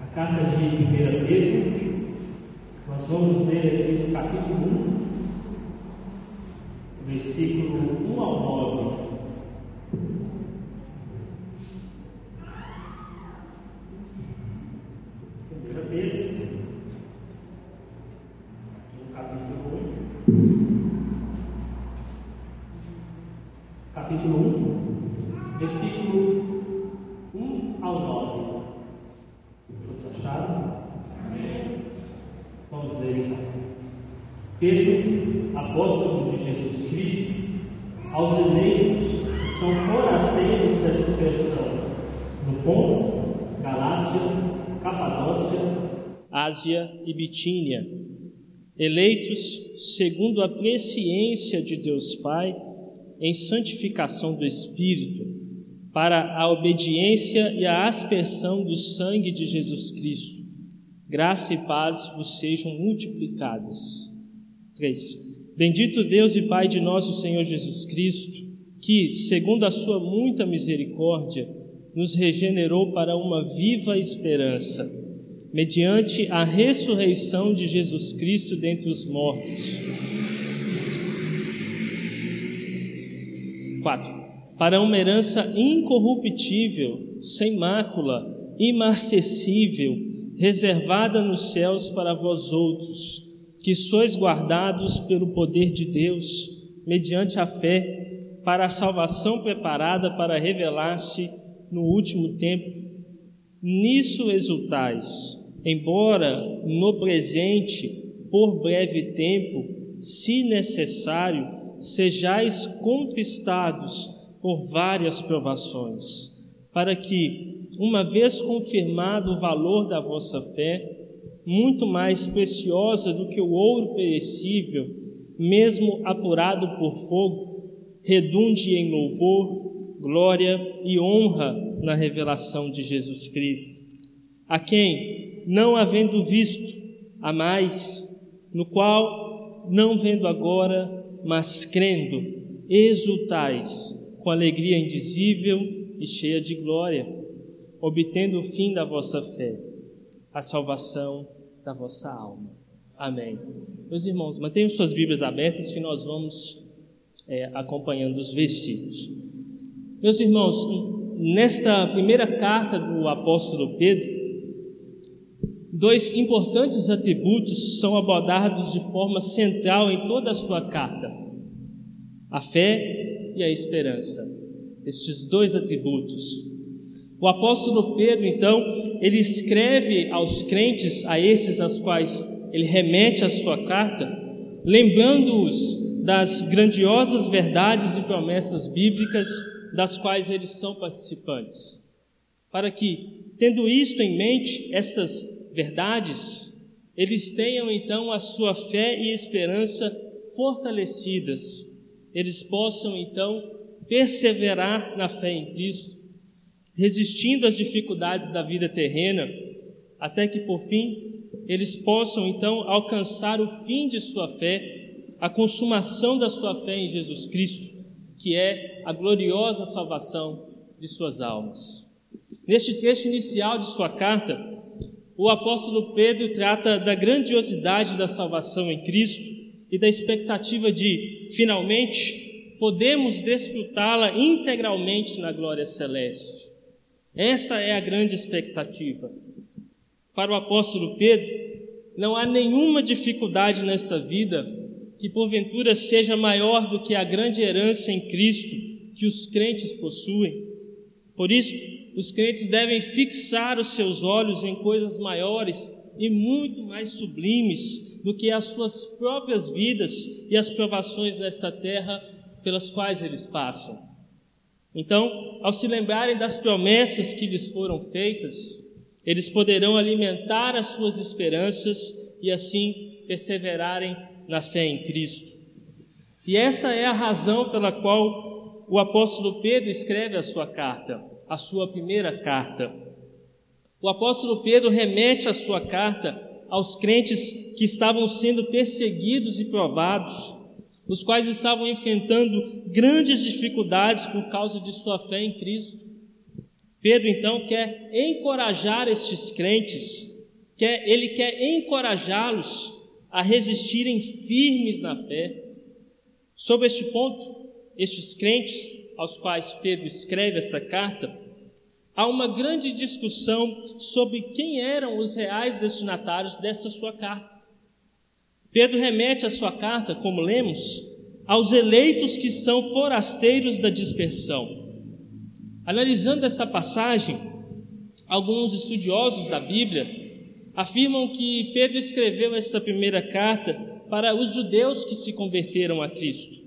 a carta de 1 Pedro, nós vamos ler aqui no capítulo 1, versículo 1 ao 9. Primeira Pedro, aqui no capítulo 1. Capítulo 1, versículo 1 ao 9. Todos acharam? Vamos ler então. Pedro, apóstolo de Jesus Cristo, aos eleitos que são forasteiros da dispersão, no Ponto, Galácia, Capadócia, Ásia e Bitínia, eleitos segundo a presciência de Deus Pai, em santificação do Espírito, para a obediência e a aspersão do sangue de Jesus Cristo. Graça e paz vos sejam multiplicadas. 3. Bendito Deus e Pai de nosso Senhor Jesus Cristo, que, segundo a sua muita misericórdia, nos regenerou para uma viva esperança, mediante a ressurreição de Jesus Cristo dentre os mortos. 4. Para uma herança incorruptível, sem mácula, imarcessível, reservada nos céus para vós outros, que sois guardados pelo poder de Deus, mediante a fé, para a salvação preparada para revelar-se no último tempo. Nisso exultais, embora no presente, por breve tempo, se necessário, sejais contristados por várias provações, para que, uma vez confirmado o valor da vossa fé, muito mais preciosa do que o ouro perecível, mesmo apurado por fogo, redunde em louvor, glória e honra na revelação de Jesus Cristo, a quem, não havendo visto, a mais, no qual, não vendo agora, mas crendo, exultais com alegria indizível e cheia de glória, obtendo o fim da vossa fé, a salvação da vossa alma. Amém. Meus irmãos, mantenham suas Bíblias abertas que nós vamos é, acompanhando os versículos. Meus irmãos, nesta primeira carta do apóstolo Pedro, dois importantes atributos são abordados de forma central em toda a sua carta: a fé e a esperança. Estes dois atributos. O apóstolo Pedro, então, ele escreve aos crentes, a esses aos quais ele remete a sua carta, lembrando-os das grandiosas verdades e promessas bíblicas das quais eles são participantes. Para que, tendo isto em mente, essas verdades, eles tenham então a sua fé e esperança fortalecidas, eles possam então perseverar na fé em Cristo, resistindo às dificuldades da vida terrena, até que por fim eles possam então alcançar o fim de sua fé, a consumação da sua fé em Jesus Cristo, que é a gloriosa salvação de suas almas. Neste texto inicial de sua carta, o apóstolo Pedro trata da grandiosidade da salvação em Cristo e da expectativa de, finalmente, podemos desfrutá-la integralmente na glória celeste. Esta é a grande expectativa. Para o apóstolo Pedro, não há nenhuma dificuldade nesta vida que porventura seja maior do que a grande herança em Cristo que os crentes possuem. Por isso, os crentes devem fixar os seus olhos em coisas maiores e muito mais sublimes do que as suas próprias vidas e as provações desta terra pelas quais eles passam. Então, ao se lembrarem das promessas que lhes foram feitas, eles poderão alimentar as suas esperanças e assim perseverarem na fé em Cristo. E esta é a razão pela qual o apóstolo Pedro escreve a sua carta, a sua primeira carta. O apóstolo Pedro remete a sua carta aos crentes que estavam sendo perseguidos e provados, os quais estavam enfrentando grandes dificuldades por causa de sua fé em Cristo. Pedro então quer encorajar estes crentes, quer, ele quer encorajá-los a resistirem firmes na fé. Sobre este ponto, estes crentes aos quais Pedro escreve esta carta, há uma grande discussão sobre quem eram os reais destinatários dessa sua carta. Pedro remete a sua carta, como lemos, aos eleitos que são forasteiros da dispersão. Analisando esta passagem, alguns estudiosos da Bíblia afirmam que Pedro escreveu esta primeira carta para os judeus que se converteram a Cristo.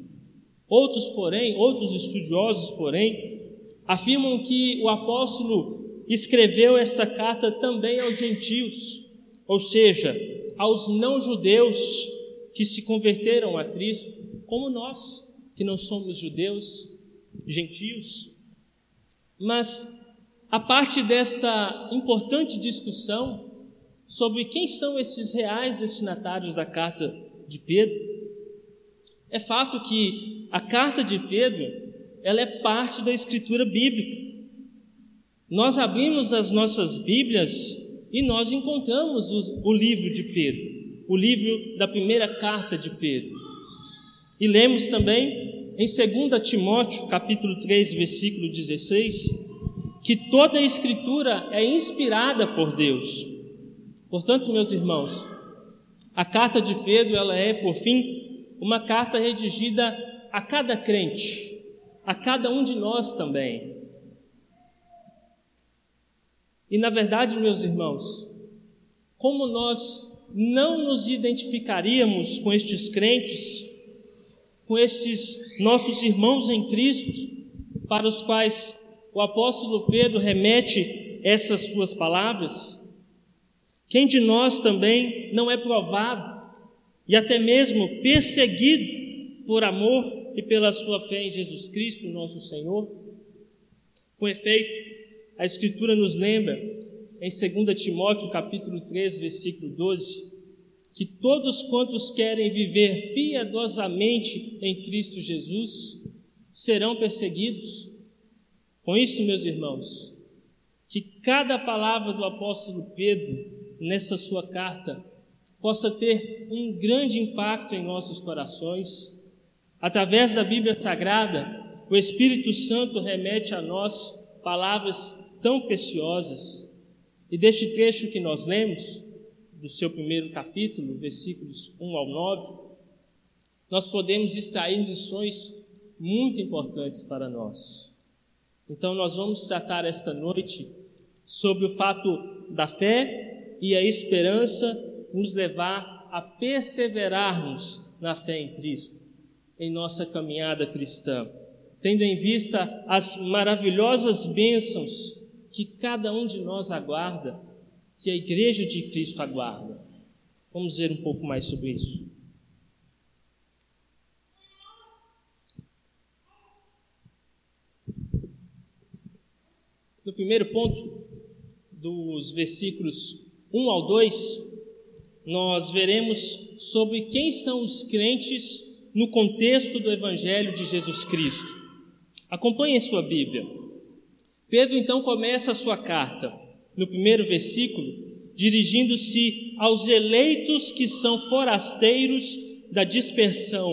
Outros, porém, outros estudiosos, porém, afirmam que o apóstolo escreveu esta carta também aos gentios, ou seja, aos não-judeus que se converteram a Cristo, como nós, que não somos judeus, gentios. Mas, a parte desta importante discussão sobre quem são esses reais destinatários da carta de Pedro, é fato que a carta de Pedro ela é parte da escritura bíblica. Nós abrimos as nossas Bíblias e nós encontramos o, o livro de Pedro, o livro da primeira carta de Pedro. E lemos também em 2 Timóteo, capítulo 3, versículo 16, que toda a escritura é inspirada por Deus. Portanto, meus irmãos, a carta de Pedro, ela é, por fim, uma carta redigida a cada crente, a cada um de nós também. E na verdade, meus irmãos, como nós não nos identificaríamos com estes crentes, com estes nossos irmãos em Cristo, para os quais o apóstolo Pedro remete essas suas palavras? Quem de nós também não é provado e até mesmo perseguido por amor e pela sua fé em Jesus Cristo, nosso Senhor? Com efeito, a Escritura nos lembra, em 2 Timóteo capítulo 3, versículo 12, que todos quantos querem viver piedosamente em Cristo Jesus serão perseguidos. Com isto, meus irmãos, que cada palavra do apóstolo Pedro nessa sua carta possa ter um grande impacto em nossos corações. Através da Bíblia Sagrada, o Espírito Santo remete a nós palavras tão preciosas. E deste trecho que nós lemos, do seu primeiro capítulo, versículos 1 ao 9, nós podemos extrair lições muito importantes para nós. Então, nós vamos tratar esta noite sobre o fato da fé e a esperança nos levar a perseverarmos na fé em Cristo, em nossa caminhada cristã, tendo em vista as maravilhosas bênçãos que cada um de nós aguarda, que a Igreja de Cristo aguarda. Vamos ver um pouco mais sobre isso. No primeiro ponto, dos versículos 1 ao 2, nós veremos sobre quem são os crentes no contexto do Evangelho de Jesus Cristo. Acompanhe sua Bíblia. Pedro então começa a sua carta, no primeiro versículo, dirigindo-se aos eleitos que são forasteiros da dispersão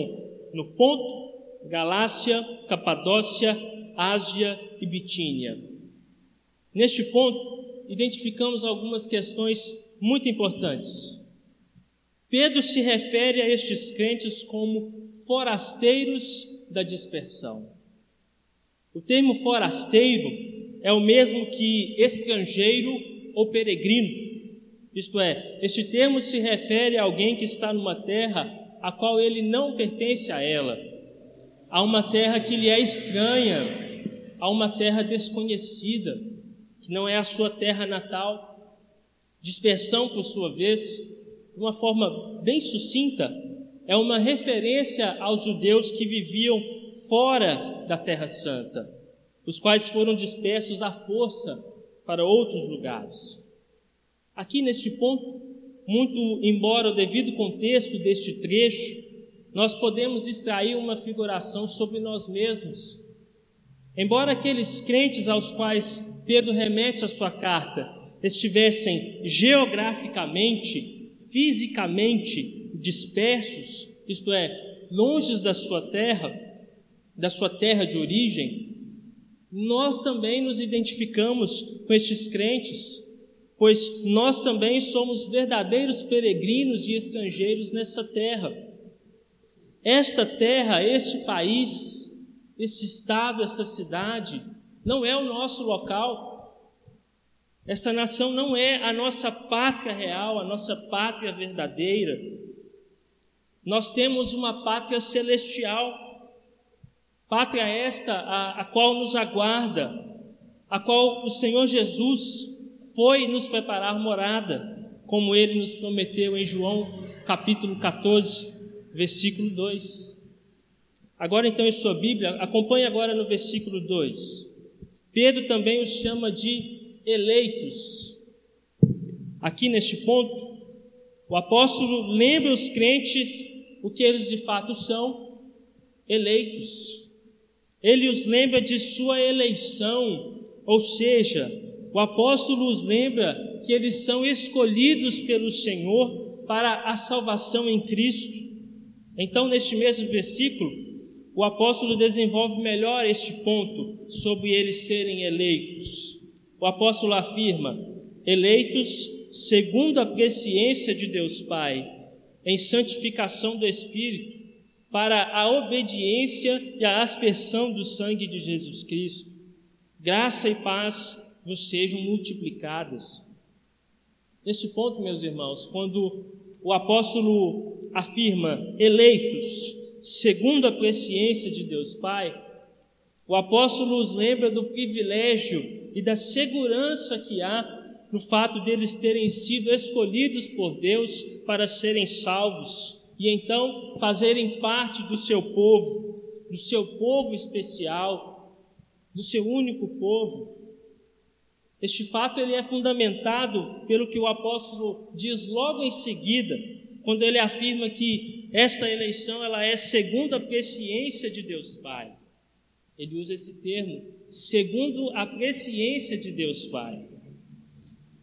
no Ponto, Galácia, Capadócia, Ásia e Bitínia. Neste ponto, identificamos algumas questões muito importantes. Pedro se refere a estes crentes como forasteiros da dispersão. O termo forasteiro é o mesmo que estrangeiro ou peregrino. Isto é, este termo se refere a alguém que está numa terra a qual ele não pertence a ela, a uma terra que lhe é estranha, a uma terra desconhecida, que não é a sua terra natal. Dispersão, por sua vez, de uma forma bem sucinta, é uma referência aos judeus que viviam fora da Terra Santa os quais foram dispersos à força para outros lugares. Aqui neste ponto, muito embora o devido contexto deste trecho, nós podemos extrair uma figuração sobre nós mesmos, Embora aqueles crentes aos quais Pedro remete a sua carta estivessem geograficamente, fisicamente dispersos, isto é, longe da sua terra, da sua terra de origem, nós também nos identificamos com estes crentes, pois nós também somos verdadeiros peregrinos e estrangeiros nessa terra. Esta terra, este país, este estado, essa cidade, não é o nosso local. Esta nação não é a nossa pátria real, a nossa pátria verdadeira. Nós temos uma pátria celestial Pátria esta a, a qual nos aguarda, a qual o Senhor Jesus foi nos preparar morada, como ele nos prometeu em João capítulo 14, versículo 2. Agora então em sua Bíblia, acompanhe agora no versículo 2. Pedro também os chama de eleitos. Aqui neste ponto, o apóstolo lembra os crentes o que eles de fato são, eleitos. Ele os lembra de sua eleição, ou seja, o apóstolo os lembra que eles são escolhidos pelo Senhor para a salvação em Cristo. Então, neste mesmo versículo, o apóstolo desenvolve melhor este ponto sobre eles serem eleitos. O apóstolo afirma: eleitos segundo a presciência de Deus Pai, em santificação do Espírito para a obediência e a aspersão do sangue de Jesus Cristo. Graça e paz vos sejam multiplicadas. Neste ponto, meus irmãos, quando o apóstolo afirma eleitos segundo a presciência de Deus Pai, o apóstolo os lembra do privilégio e da segurança que há no fato deles terem sido escolhidos por Deus para serem salvos e então fazerem parte do seu povo, do seu povo especial, do seu único povo. Este fato ele é fundamentado pelo que o apóstolo diz logo em seguida, quando ele afirma que esta eleição ela é segundo a presciência de Deus Pai. Ele usa esse termo, segundo a presciência de Deus Pai.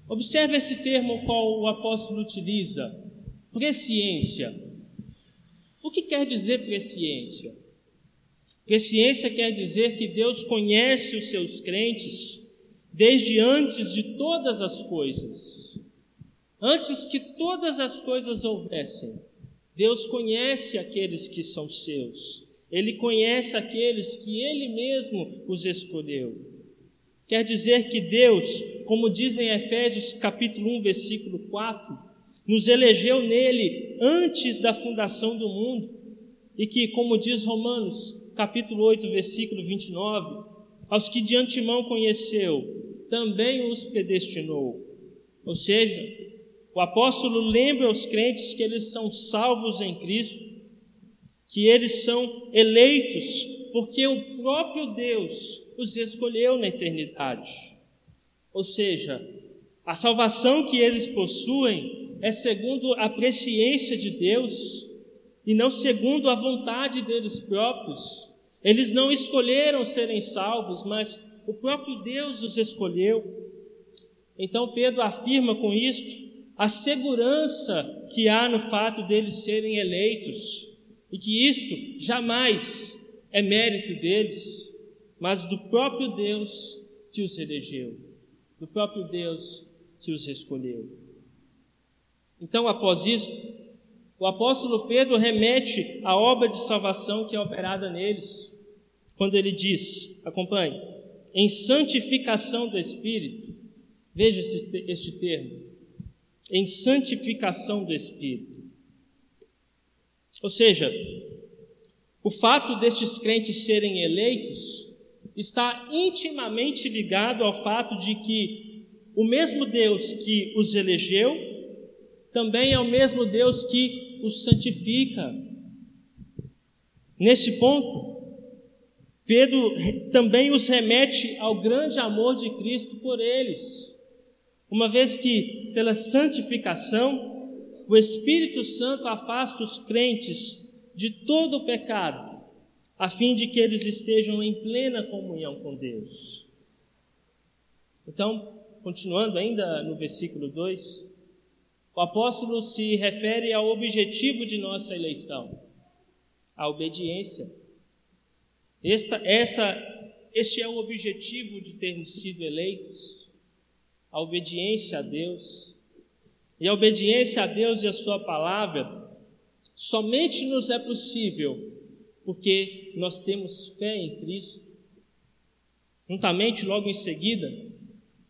Observe esse termo qual o apóstolo utiliza, presciência. O que quer dizer presciência? Presciência quer dizer que Deus conhece os seus crentes desde antes de todas as coisas. Antes que todas as coisas houvessem, Deus conhece aqueles que são seus. Ele conhece aqueles que Ele mesmo os escolheu. Quer dizer que Deus, como diz em Efésios capítulo 1, versículo 4, nos elegeu nele antes da fundação do mundo, e que, como diz Romanos, capítulo 8, versículo 29, aos que de antemão conheceu, também os predestinou. Ou seja, o apóstolo lembra aos crentes que eles são salvos em Cristo, que eles são eleitos, porque o próprio Deus os escolheu na eternidade. Ou seja, a salvação que eles possuem é segundo a presciência de Deus e não segundo a vontade deles próprios. Eles não escolheram serem salvos, mas o próprio Deus os escolheu. Então Pedro afirma com isto a segurança que há no fato deles serem eleitos e que isto jamais é mérito deles, mas do próprio Deus que os elegeu, do próprio Deus que os escolheu. Então, após isto, o apóstolo Pedro remete à obra de salvação que é operada neles, quando ele diz: acompanhe, em santificação do Espírito, veja este, este termo, em santificação do Espírito. Ou seja, o fato destes crentes serem eleitos está intimamente ligado ao fato de que o mesmo Deus que os elegeu também é o mesmo Deus que os santifica. Nesse ponto, Pedro também os remete ao grande amor de Cristo por eles, uma vez que, pela santificação, o Espírito Santo afasta os crentes de todo o pecado, a fim de que eles estejam em plena comunhão com Deus. Então, continuando ainda no versículo 2, o apóstolo se refere ao objetivo de nossa eleição, a obediência. Esta, essa, este é o objetivo de termos sido eleitos, a obediência a Deus. E a obediência a Deus e a Sua palavra somente nos é possível porque nós temos fé em Cristo. Juntamente, logo em seguida,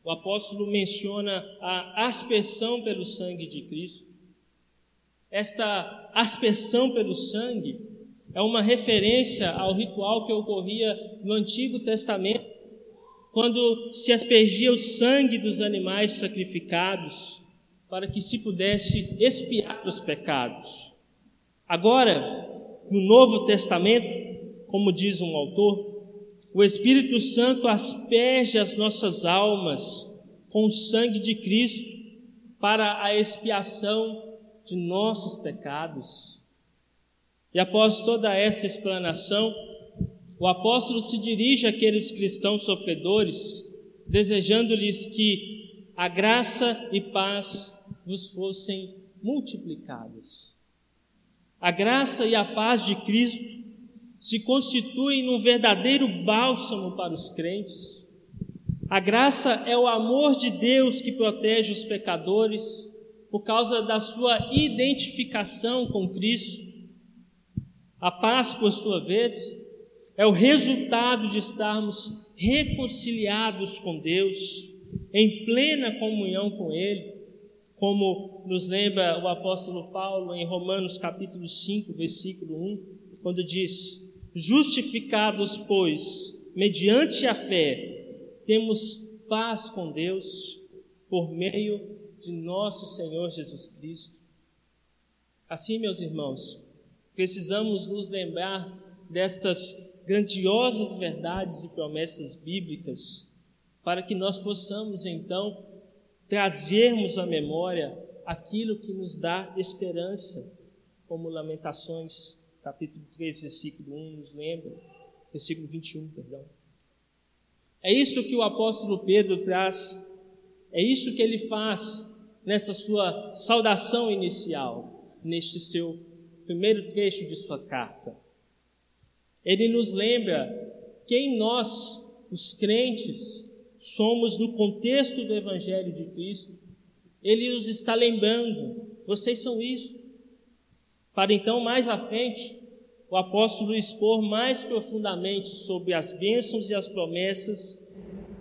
o apóstolo menciona a aspersão pelo sangue de Cristo. Esta aspersão pelo sangue é uma referência ao ritual que ocorria no Antigo Testamento, quando se aspergia o sangue dos animais sacrificados para que se pudesse expiar os pecados. Agora, no Novo Testamento, como diz um autor, o Espírito Santo asperge as nossas almas com o sangue de Cristo para a expiação de nossos pecados. E após toda esta explanação, o apóstolo se dirige àqueles cristãos sofredores, desejando-lhes que a graça e paz vos fossem multiplicadas. A graça e a paz de Cristo se constituem num verdadeiro bálsamo para os crentes. A graça é o amor de Deus que protege os pecadores por causa da sua identificação com Cristo. A paz, por sua vez, é o resultado de estarmos reconciliados com Deus, em plena comunhão com Ele, como nos lembra o apóstolo Paulo em Romanos capítulo 5, versículo 1, quando diz: Justificados, pois, mediante a fé, temos paz com Deus por meio de nosso Senhor Jesus Cristo. Assim, meus irmãos, precisamos nos lembrar destas grandiosas verdades e promessas bíblicas, para que nós possamos então trazermos à memória aquilo que nos dá esperança, como Lamentações, capítulo 3, versículo 1 nos lembra, versículo 21, perdão. É isso que o apóstolo Pedro traz, é isso que ele faz nessa sua saudação inicial, neste seu primeiro trecho de sua carta. Ele nos lembra quem nós, os crentes, somos no contexto do Evangelho de Cristo, ele os está lembrando, vocês são isso. Para então, mais à frente, o apóstolo expor mais profundamente sobre as bênçãos e as promessas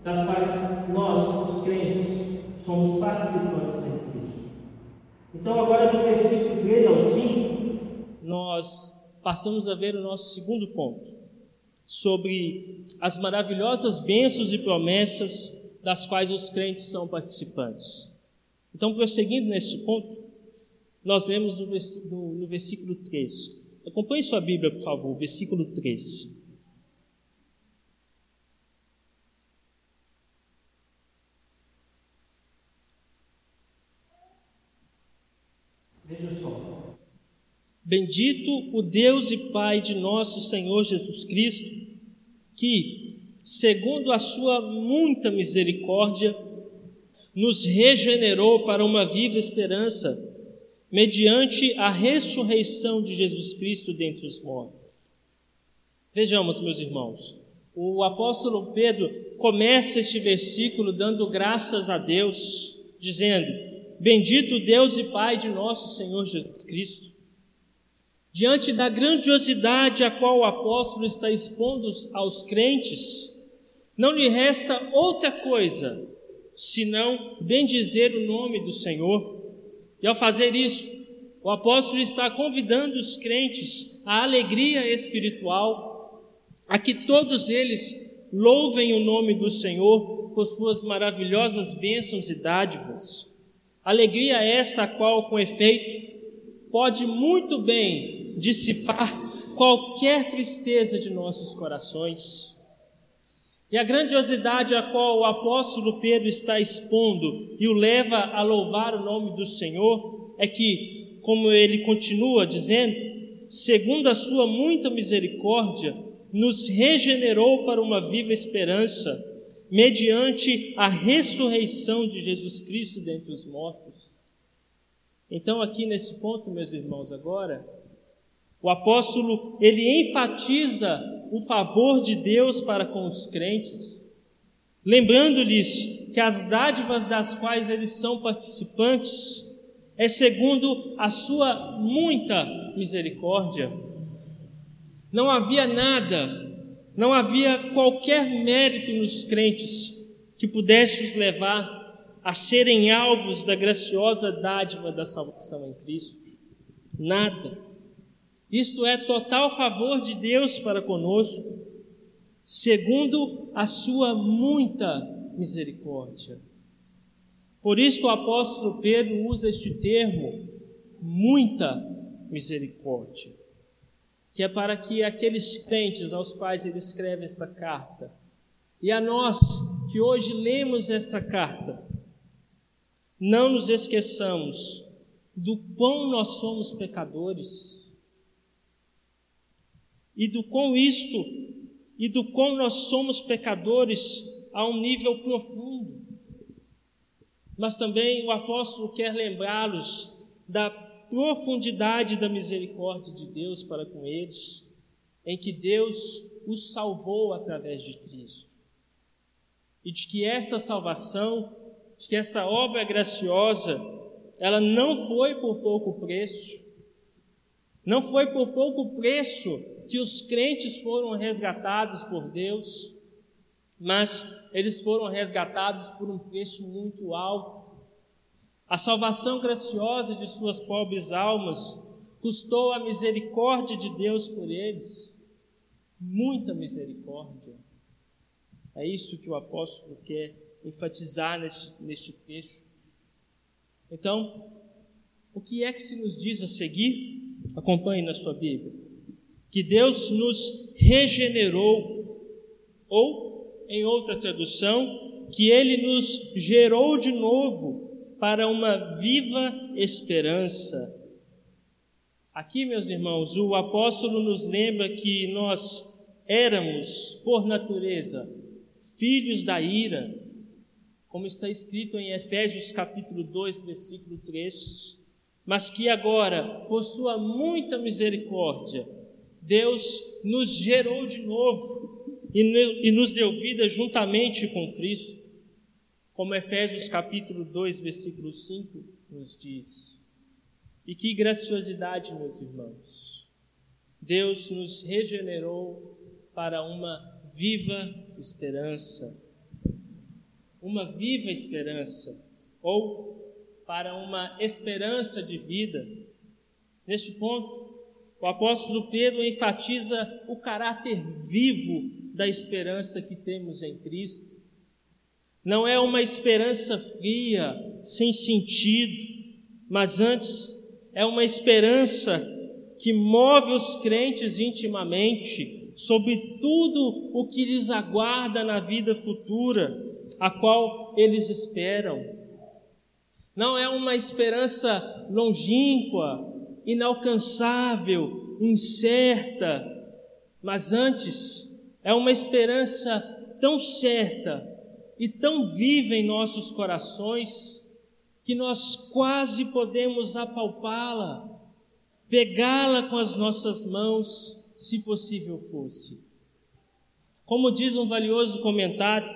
das quais nós, os crentes, somos participantes em Cristo. Então, agora do versículo 3 ao 5, nós passamos a ver o nosso segundo ponto sobre as maravilhosas bênçãos e promessas das quais os crentes são participantes. Então, prosseguindo neste ponto, nós lemos no, versículo 3. Acompanhe sua Bíblia, por favor, versículo 3. Veja só. Bendito o Deus e Pai de nosso Senhor Jesus Cristo, que, segundo a sua muita misericórdia, nos regenerou para uma viva esperança, mediante a ressurreição de Jesus Cristo dentre os mortos. Vejamos, meus irmãos, o apóstolo Pedro começa este versículo dando graças a Deus, dizendo: Bendito Deus e Pai de nosso Senhor Jesus Cristo Diante da grandiosidade a qual o apóstolo está expondo aos crentes, não lhe resta outra coisa senão bendizer o nome do Senhor. E ao fazer isso, o apóstolo está convidando os crentes à alegria espiritual, a que todos eles louvem o nome do Senhor por suas maravilhosas bênçãos e dádivas. Alegria esta a qual, com efeito, pode muito bem dissipar qualquer tristeza de nossos corações. E a grandiosidade a qual o apóstolo Pedro está expondo e o leva a louvar o nome do Senhor é que, como ele continua dizendo, segundo a sua muita misericórdia, nos regenerou para uma viva esperança, mediante a ressurreição de Jesus Cristo dentre os mortos. Então, aqui nesse ponto, meus irmãos, agora, o apóstolo ele enfatiza o favor de Deus para com os crentes, lembrando-lhes que as dádivas das quais eles são participantes é segundo a sua muita misericórdia. Não havia nada, não havia qualquer mérito nos crentes que pudesse os levar a serem alvos da graciosa dádiva da salvação em Cristo. Nada. Isto é total favor de Deus para conosco, segundo a sua muita misericórdia. Por isso o apóstolo Pedro usa este termo, muita misericórdia, que é para que aqueles crentes aos quais ele escreve esta carta, e a nós que hoje lemos esta carta, não nos esqueçamos do quão nós somos pecadores e do quão isto e do quão nós somos pecadores a um nível profundo. Mas também o apóstolo quer lembrá-los da profundidade da misericórdia de Deus para com eles, em que Deus os salvou através de Cristo. E de que essa salvação, de que essa obra graciosa, ela não foi por pouco preço. Não foi por pouco preço que os crentes foram resgatados por Deus mas eles foram resgatados por um preço muito alto. A salvação graciosa de suas pobres almas custou a misericórdia de Deus por eles, muita misericórdia. É isso que o apóstolo quer enfatizar neste, neste trecho. Então, o que é que se nos diz a seguir? Acompanhe na sua Bíblia. Que Deus nos regenerou, ou em outra tradução, que ele nos gerou de novo para uma viva esperança. Aqui, meus irmãos, o apóstolo nos lembra que nós éramos, por natureza, filhos da ira, como está escrito em Efésios capítulo 2, versículo 3, mas que agora, por sua muita misericórdia, Deus nos gerou de novo e nos deu vida juntamente com Cristo, como Efésios capítulo 2, versículo 5 nos diz. E que graciosidade, meus irmãos! Deus nos regenerou para uma viva esperança. Uma viva esperança, ou para uma esperança de vida. Neste ponto, o apóstolo Pedro enfatiza o caráter vivo da esperança que temos em Cristo. Não é uma esperança fria, sem sentido, mas antes é uma esperança que move os crentes intimamente sobre tudo o que lhes aguarda na vida futura, a qual eles esperam. Não é uma esperança longínqua, inalcançável, incerta, mas antes é uma esperança tão certa e tão viva em nossos corações que nós quase podemos apalpá-la, pegá-la com as nossas mãos, se possível fosse. Como diz um valioso comentário,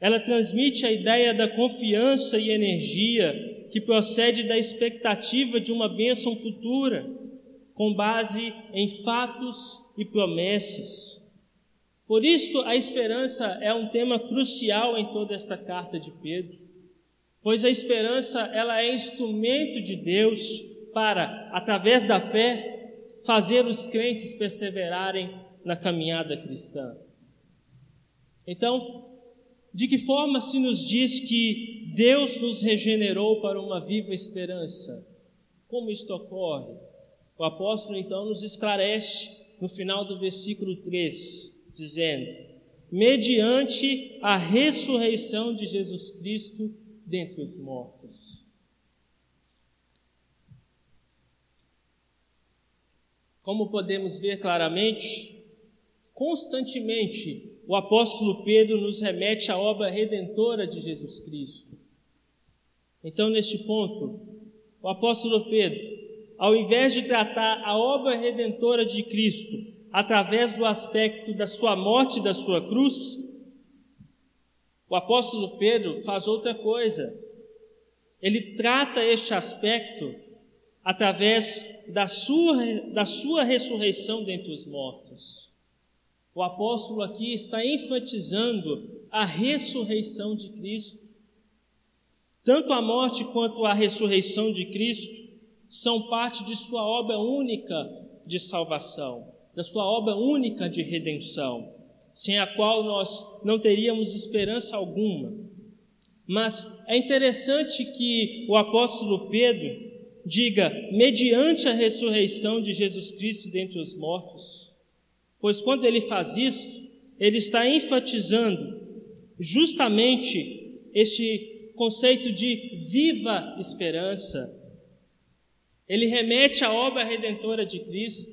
ela transmite a ideia da confiança e energia que procede da expectativa de uma bênção futura, com base em fatos e promessas. Por isso, a esperança é um tema crucial em toda esta carta de Pedro, pois a esperança ela é instrumento de Deus para, através da fé, fazer os crentes perseverarem na caminhada cristã. Então, de que forma se nos diz que Deus nos regenerou para uma viva esperança? Como isto ocorre? O apóstolo então nos esclarece no final do versículo 3 dizendo: mediante a ressurreição de Jesus Cristo dentre os mortos. Como podemos ver claramente, constantemente o apóstolo Pedro nos remete à obra redentora de Jesus Cristo. Então, neste ponto, o apóstolo Pedro, ao invés de tratar a obra redentora de Cristo através do aspecto da sua morte e da sua cruz, o apóstolo Pedro faz outra coisa. Ele trata este aspecto através da sua, da sua ressurreição dentre os mortos. O apóstolo aqui está enfatizando a ressurreição de Cristo. Tanto a morte quanto a ressurreição de Cristo são parte de sua obra única de salvação, da sua obra única de redenção, sem a qual nós não teríamos esperança alguma. Mas é interessante que o apóstolo Pedro diga, mediante a ressurreição de Jesus Cristo dentre os mortos. Pois quando ele faz isso, ele está enfatizando justamente este conceito de viva esperança. Ele remete à obra redentora de Cristo.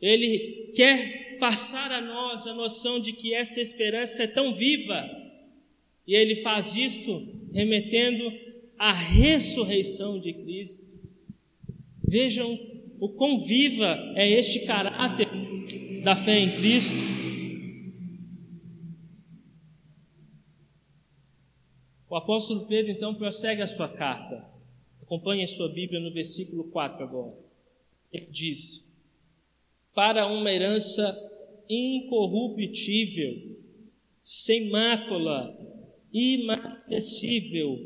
Ele quer passar a nós a noção de que esta esperança é tão viva. E ele faz isto remetendo a ressurreição de Cristo. Vejam o quão viva é este caráter da fé em Cristo. O apóstolo Pedro então prossegue a sua carta. Acompanhe a sua Bíblia no versículo 4 agora. Ele diz: Para uma herança incorruptível, sem mácula, imarcessível,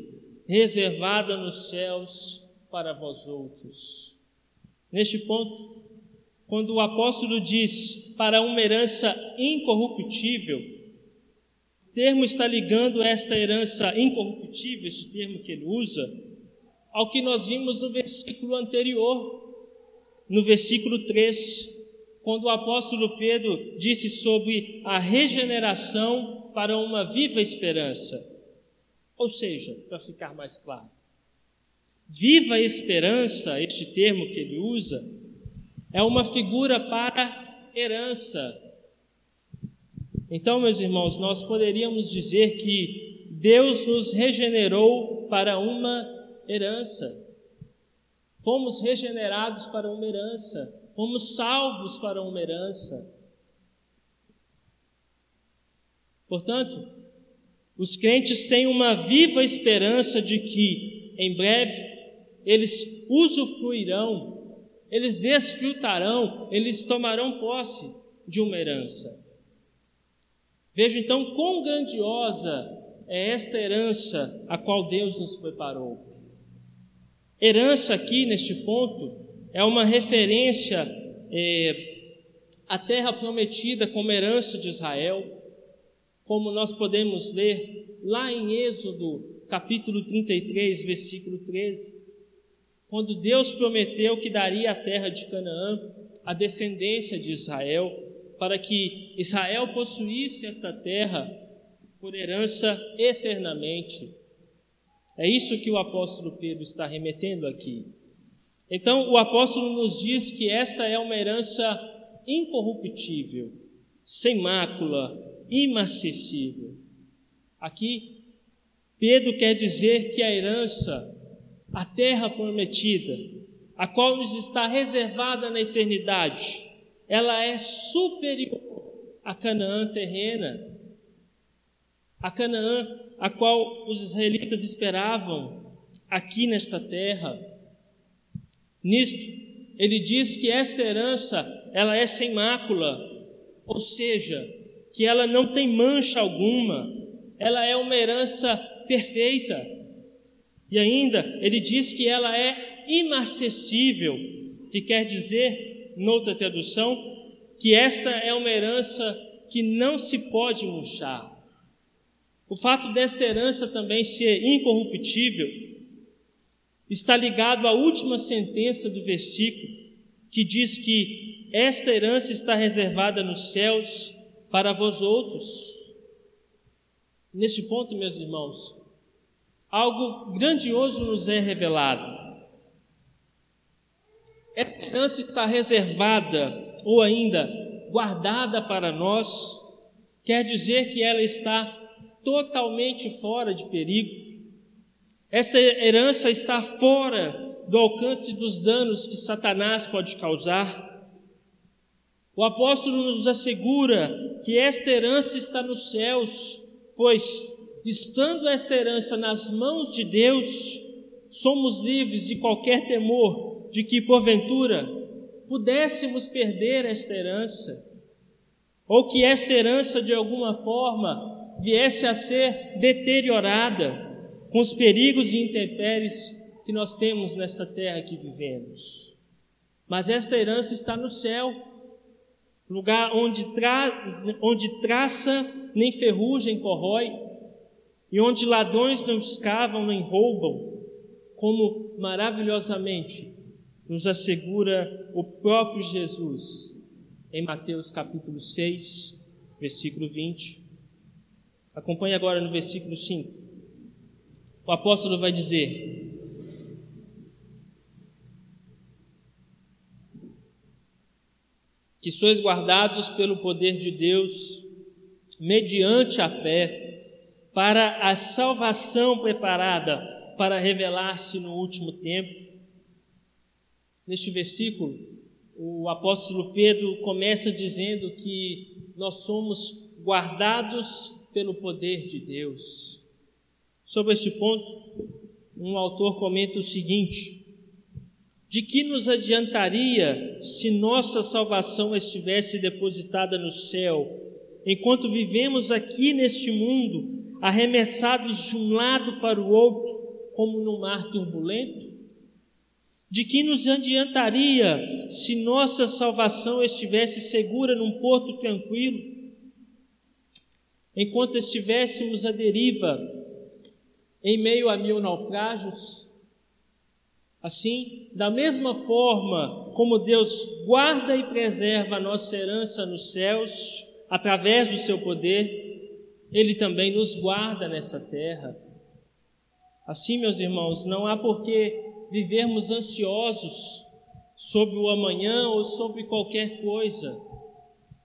reservada nos céus para vós outros. Neste ponto, quando o apóstolo diz para uma herança incorruptível, termo está ligando esta herança incorruptível, esse termo que ele usa, ao que nós vimos no versículo anterior, no versículo 3, quando o apóstolo Pedro disse sobre a regeneração para uma viva esperança. Ou seja, para ficar mais claro, viva esperança, este termo que ele usa, é uma figura para herança. Então, meus irmãos, nós poderíamos dizer que Deus nos regenerou para uma herança. Fomos regenerados para uma herança, fomos salvos para uma herança. Portanto, os crentes têm uma viva esperança de que, em breve, eles usufruirão, eles desfrutarão, eles tomarão posse de uma herança. Veja então quão grandiosa é esta herança a qual Deus nos preparou. Herança aqui neste ponto é uma referência é, à terra prometida como herança de Israel como nós podemos ler lá em Êxodo, capítulo 33, versículo 13, quando Deus prometeu que daria a terra de Canaã à descendência de Israel, para que Israel possuísse esta terra por herança eternamente. É isso que o apóstolo Pedro está remetendo aqui. Então, o apóstolo nos diz que esta é uma herança incorruptível, sem mácula, inacessível. Aqui, Pedro quer dizer que a herança, a terra prometida, a qual nos está reservada na eternidade, ela é superior à Canaã terrena, a Canaã a qual os israelitas esperavam aqui nesta terra. Nisto, ele diz que esta herança, ela é sem mácula, ou seja, que ela não tem mancha alguma, ela é uma herança perfeita. E ainda, ele diz que ela é inacessível, que quer dizer, noutra tradução, que esta é uma herança que não se pode murchar. O fato desta herança também ser incorruptível está ligado à última sentença do versículo, que diz que esta herança está reservada nos céus para vós outros. Neste ponto, meus irmãos, algo grandioso nos é revelado. Herança está reservada, ou ainda guardada para nós, quer dizer que ela está totalmente fora de perigo. Esta herança está fora do alcance dos danos que Satanás pode causar. O apóstolo nos assegura que esta herança está nos céus, pois, estando esta herança nas mãos de Deus, somos livres de qualquer temor de que, porventura, pudéssemos perder esta herança, ou que esta herança de alguma forma viesse a ser deteriorada com os perigos e intempéries que nós temos nesta terra que vivemos. Mas esta herança está no céu, lugar onde, tra onde traça nem ferrugem corrói, e onde ladrões não escavam nem roubam, como maravilhosamente nos assegura o próprio Jesus em Mateus capítulo 6, versículo 20. Acompanhe agora no versículo 5. O apóstolo vai dizer: que sois guardados pelo poder de Deus, mediante a fé, para a salvação preparada para revelar-se no último tempo. Neste versículo, o apóstolo Pedro começa dizendo que nós somos guardados pelo poder de Deus. Sobre este ponto, um autor comenta o seguinte: De que nos adiantaria se nossa salvação estivesse depositada no céu, enquanto vivemos aqui neste mundo, arremessados de um lado para o outro, como num mar turbulento? De que nos adiantaria se nossa salvação estivesse segura num porto tranquilo, enquanto estivéssemos à deriva em meio a mil naufrágios. Assim, da mesma forma como Deus guarda e preserva a nossa herança nos céus, através do seu poder, Ele também nos guarda nessa terra. Assim, meus irmãos, não há por que vivermos ansiosos sobre o amanhã ou sobre qualquer coisa,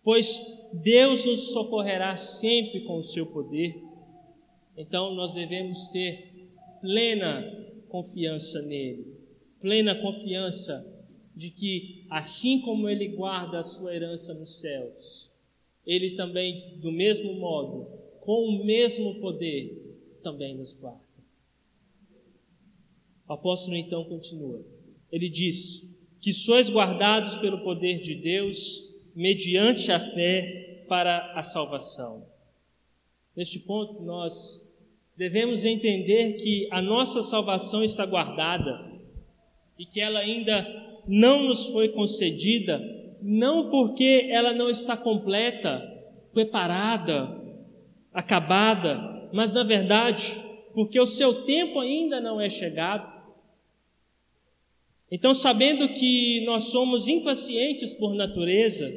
pois Deus nos socorrerá sempre com o seu poder. Então nós devemos ter plena confiança nele, plena confiança de que, assim como ele guarda a sua herança nos céus, ele também, do mesmo modo, com o mesmo poder, também nos guarda. O apóstolo então continua. Ele diz: Que sois guardados pelo poder de Deus, mediante a fé para a salvação. Neste ponto, nós devemos entender que a nossa salvação está guardada e que ela ainda não nos foi concedida, não porque ela não está completa, preparada, acabada, mas na verdade, porque o seu tempo ainda não é chegado. Então, sabendo que nós somos impacientes por natureza,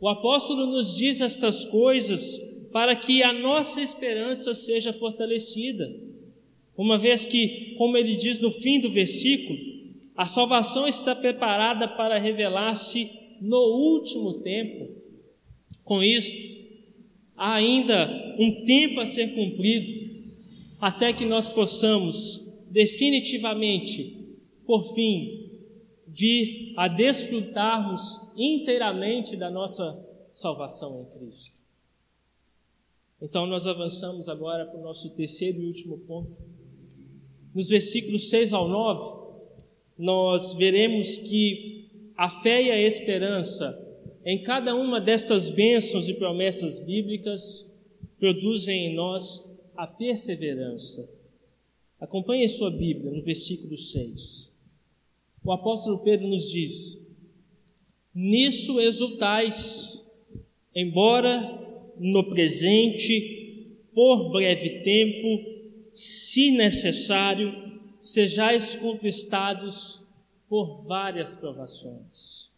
o apóstolo nos diz estas coisas para que a nossa esperança seja fortalecida. Uma vez que, como ele diz no fim do versículo, a salvação está preparada para revelar-se no último tempo. Com isto, há ainda um tempo a ser cumprido até que nós possamos definitivamente, por fim, vir a desfrutarmos inteiramente da nossa salvação em Cristo. Então, nós avançamos agora para o nosso terceiro e último ponto. Nos versículos 6 ao 9, nós veremos que a fé e a esperança em cada uma destas bênçãos e promessas bíblicas produzem em nós a perseverança. Acompanhe sua Bíblia no versículo 6. O apóstolo Pedro nos diz: Nisso exultais, embora no presente, por breve tempo, se necessário, sejais contristados por várias provações.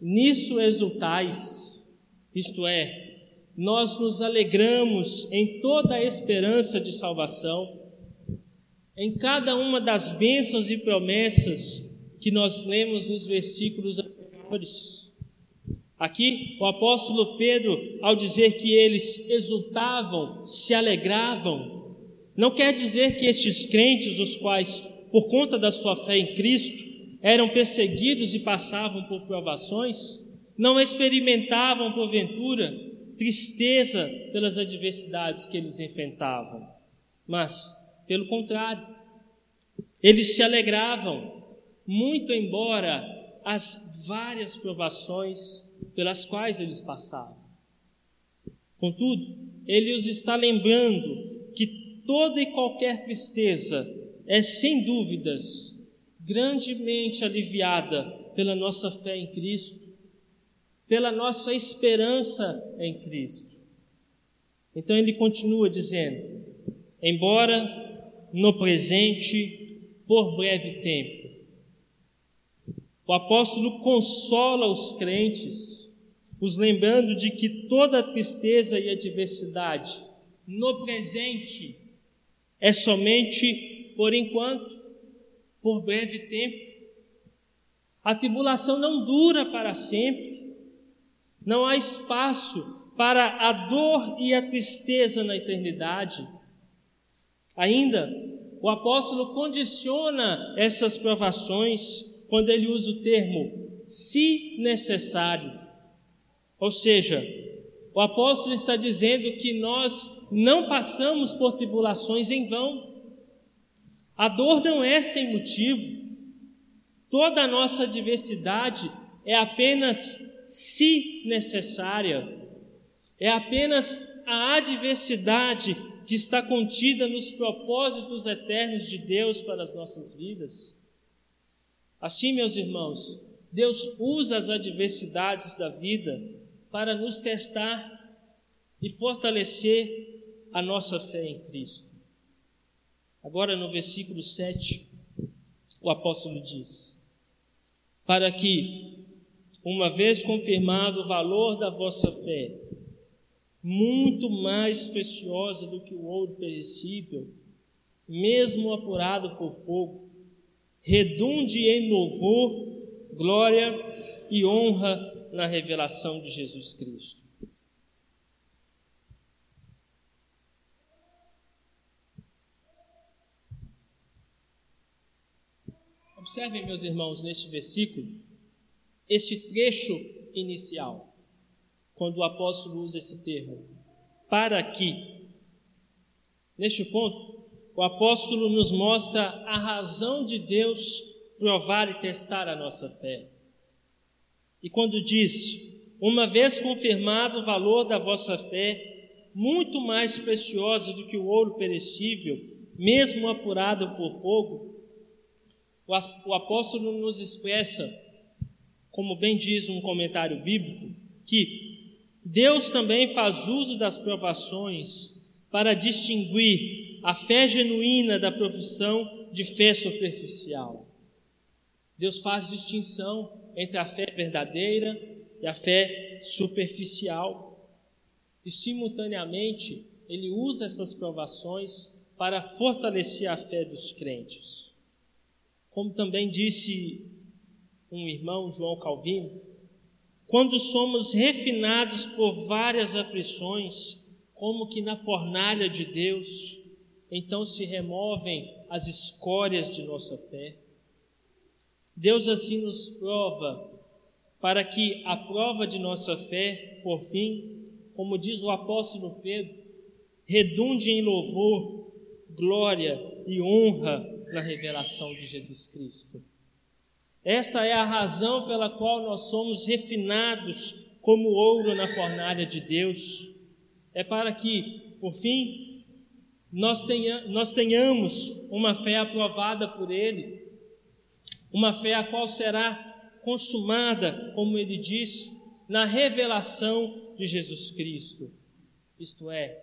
Nisso exultais, isto é, nós nos alegramos em toda a esperança de salvação, em cada uma das bênçãos e promessas que nós lemos nos versículos anteriores. Aqui, o apóstolo Pedro, ao dizer que eles exultavam, se alegravam, não quer dizer que estes crentes, os quais, por conta da sua fé em Cristo, eram perseguidos e passavam por provações, não experimentavam, porventura, tristeza pelas adversidades que eles enfrentavam, mas, pelo contrário, eles se alegravam, muito embora as várias provações pelas quais eles passaram. Contudo, ele os está lembrando que toda e qualquer tristeza é, sem dúvidas, grandemente aliviada pela nossa fé em Cristo, pela nossa esperança em Cristo. Então ele continua dizendo: embora no presente, por breve tempo, o apóstolo consola os crentes, os lembrando de que toda tristeza e adversidade no presente é somente por enquanto, por breve tempo. A tribulação não dura para sempre. Não há espaço para a dor e a tristeza na eternidade. Ainda, o apóstolo condiciona essas provações quando ele usa o termo se necessário. Ou seja, o apóstolo está dizendo que nós não passamos por tribulações em vão. A dor não é sem motivo. Toda a nossa adversidade é apenas se necessária. É apenas a adversidade que está contida nos propósitos eternos de Deus para as nossas vidas. Assim, meus irmãos, Deus usa as adversidades da vida para nos testar e fortalecer a nossa fé em Cristo. Agora, no versículo 7, o apóstolo diz: Para que, uma vez confirmado o valor da vossa fé, muito mais preciosa do que o ouro perecível, mesmo apurado por fogo, redunde em louvor, glória e honra na revelação de Jesus Cristo. Observem, meus irmãos, neste versículo, este trecho inicial, quando o apóstolo usa esse termo, para que. Neste ponto, o apóstolo nos mostra a razão de Deus provar e testar a nossa fé. E quando diz, uma vez confirmado o valor da vossa fé, muito mais preciosa do que o ouro perecível, mesmo apurado por fogo, o apóstolo nos expressa, como bem diz um comentário bíblico, que Deus também faz uso das provações para distinguir a fé genuína da profissão de fé superficial. Deus faz distinção entre a fé verdadeira e a fé superficial. E, simultaneamente, ele usa essas provações para fortalecer a fé dos crentes. Como também disse um irmão, João Calvino, quando somos refinados por várias aflições, como que na fornalha de Deus, então se removem as escórias de nossa fé. Deus assim nos prova, para que a prova de nossa fé, por fim, como diz o apóstolo Pedro, redunde em louvor, glória e honra na revelação de Jesus Cristo. Esta é a razão pela qual nós somos refinados como ouro na fornalha de Deus. É para que, por fim, nós, tenha, nós tenhamos uma fé aprovada por Ele, uma fé a qual será consumada, como Ele diz, na revelação de Jesus Cristo. Isto é,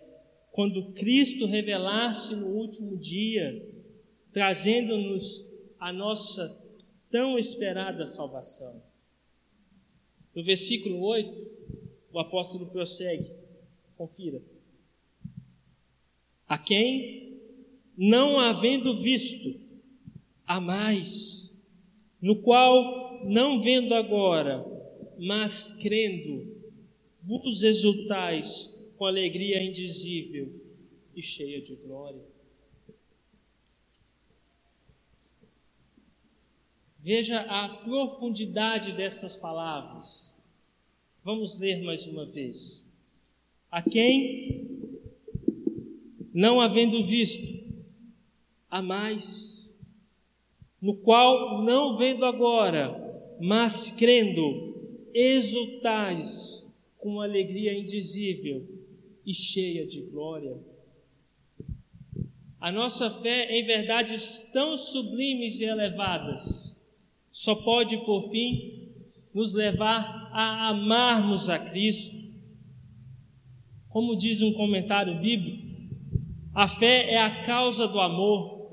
quando Cristo revelar-se no último dia, trazendo-nos a nossa tão esperada salvação. No versículo 8, o apóstolo prossegue, confira a quem, não havendo visto, a mais, no qual, não vendo agora, mas crendo, vos exultais com alegria indizível e cheia de glória. Veja a profundidade dessas palavras. Vamos ler mais uma vez. A quem, não havendo visto, a mais, no qual, não vendo agora, mas crendo, exultais com alegria indizível e cheia de glória. A nossa fé em verdades tão sublimes e elevadas só pode, por fim, nos levar a amarmos a Cristo. Como diz um comentário bíblico, a fé é a causa do amor,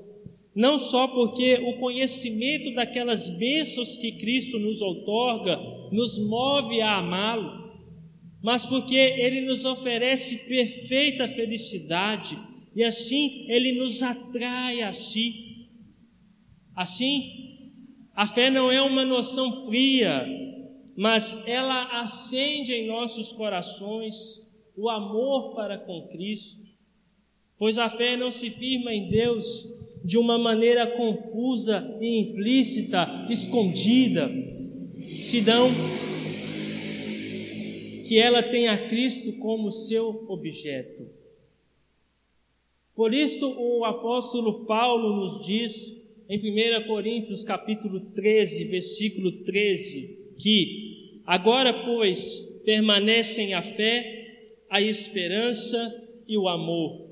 não só porque o conhecimento daquelas bênçãos que Cristo nos outorga nos move a amá-lo, mas porque ele nos oferece perfeita felicidade e assim ele nos atrai a si. Assim, a fé não é uma noção fria, mas ela acende em nossos corações o amor para com Cristo, pois a fé não se firma em Deus de uma maneira confusa e implícita, escondida, senão que ela tem a Cristo como seu objeto. Por isto o apóstolo Paulo nos diz em 1 Coríntios capítulo 13, versículo 13, que agora, pois, permanecem a fé, a esperança e o amor.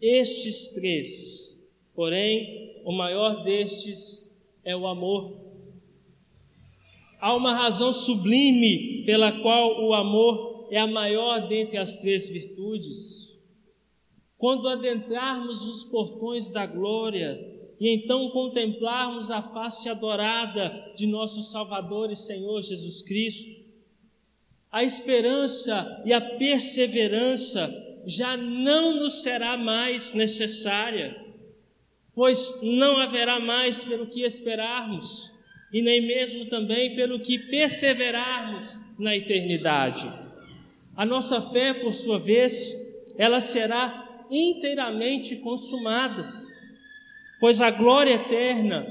Estes três, porém, o maior destes é o amor. Há uma razão sublime pela qual o amor é a maior dentre as três virtudes. Quando adentrarmos os portões da glória, e então contemplarmos a face adorada de nosso Salvador e Senhor Jesus Cristo, a esperança e a perseverança já não nos será mais necessária, pois não haverá mais pelo que esperarmos e nem mesmo também pelo que perseverarmos na eternidade. A nossa fé, por sua vez, ela será inteiramente consumada pois a glória eterna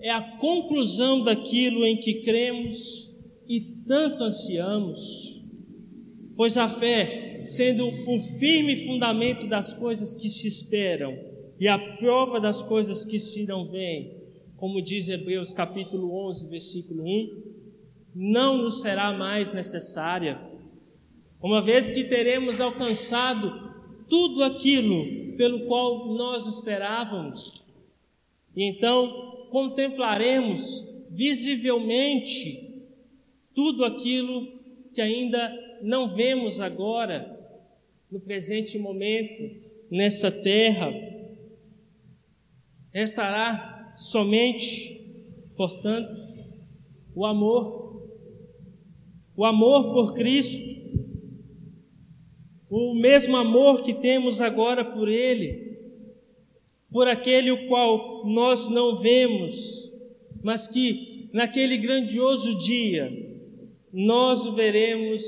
é a conclusão daquilo em que cremos e tanto ansiamos. Pois a fé, sendo o firme fundamento das coisas que se esperam e a prova das coisas que se não veem, como diz Hebreus capítulo 11, versículo 1, não nos será mais necessária, uma vez que teremos alcançado tudo aquilo pelo qual nós esperávamos e então contemplaremos visivelmente tudo aquilo que ainda não vemos agora, no presente momento, nesta terra. Restará somente, portanto, o amor, o amor por Cristo, o mesmo amor que temos agora por Ele por aquele o qual nós não vemos, mas que naquele grandioso dia nós o veremos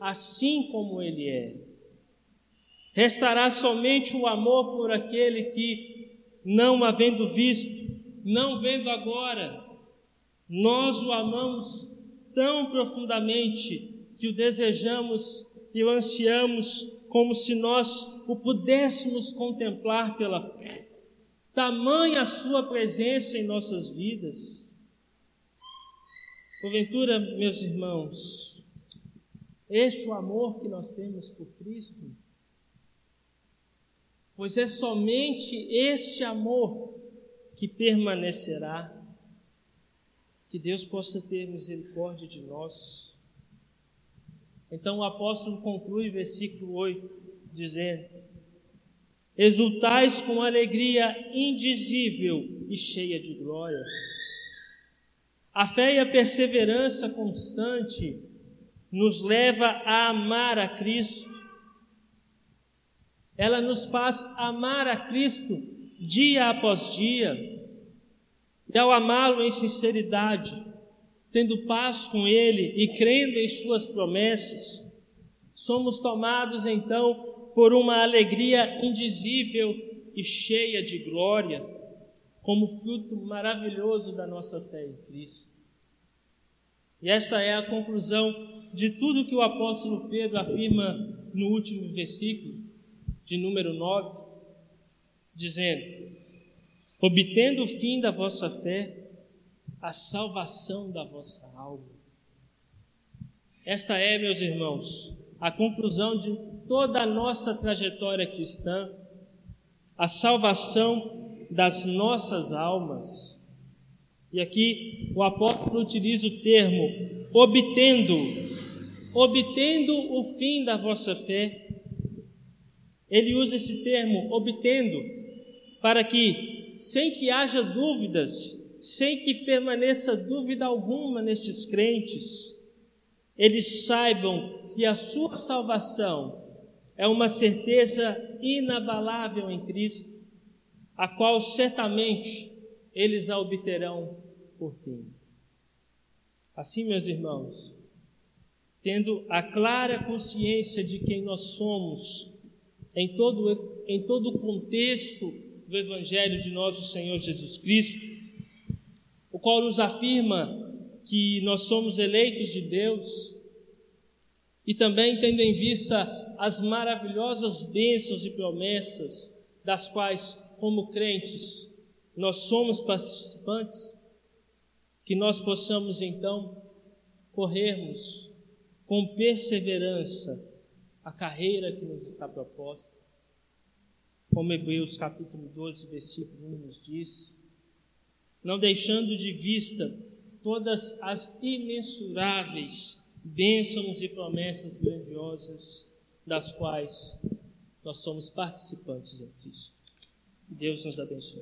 assim como ele é. Restará somente o amor por aquele que, não havendo visto, não vendo agora, nós o amamos tão profundamente que o desejamos e o ansiamos como se nós o pudéssemos contemplar pela fé tamanha a sua presença em nossas vidas. Porventura, meus irmãos, este o amor que nós temos por Cristo, pois é somente este amor que permanecerá. Que Deus possa ter misericórdia de nós. Então o apóstolo conclui versículo 8, dizendo: exultais com alegria indizível e cheia de glória. A fé e a perseverança constante nos leva a amar a Cristo. Ela nos faz amar a Cristo dia após dia. E ao amá-lo em sinceridade, tendo paz com Ele e crendo em Suas promessas, somos tomados então por uma alegria indizível e cheia de glória, como fruto maravilhoso da nossa fé em Cristo. E essa é a conclusão de tudo que o apóstolo Pedro afirma no último versículo, de número 9, dizendo: obtendo o fim da vossa fé, a salvação da vossa alma. Esta é, meus irmãos, a conclusão de toda a nossa trajetória cristã, a salvação das nossas almas. E aqui o apóstolo utiliza o termo obtendo, obtendo o fim da vossa fé. Ele usa esse termo obtendo para que, sem que haja dúvidas, sem que permaneça dúvida alguma nestes crentes, eles saibam que a sua salvação é uma certeza inabalável em Cristo, a qual certamente eles a obterão por fim. Assim, meus irmãos, tendo a clara consciência de quem nós somos em todo, em todo o contexto do Evangelho de nosso Senhor Jesus Cristo, o qual nos afirma que nós somos eleitos de Deus, e também tendo em vista as maravilhosas bênçãos e promessas das quais, como crentes, nós somos participantes, que nós possamos então corrermos com perseverança a carreira que nos está proposta, como Hebreus capítulo 12, versículo 1 nos diz, não deixando de vista todas as imensuráveis bênçãos e promessas grandiosas das quais nós somos participantes em Cristo. Deus nos abençoe.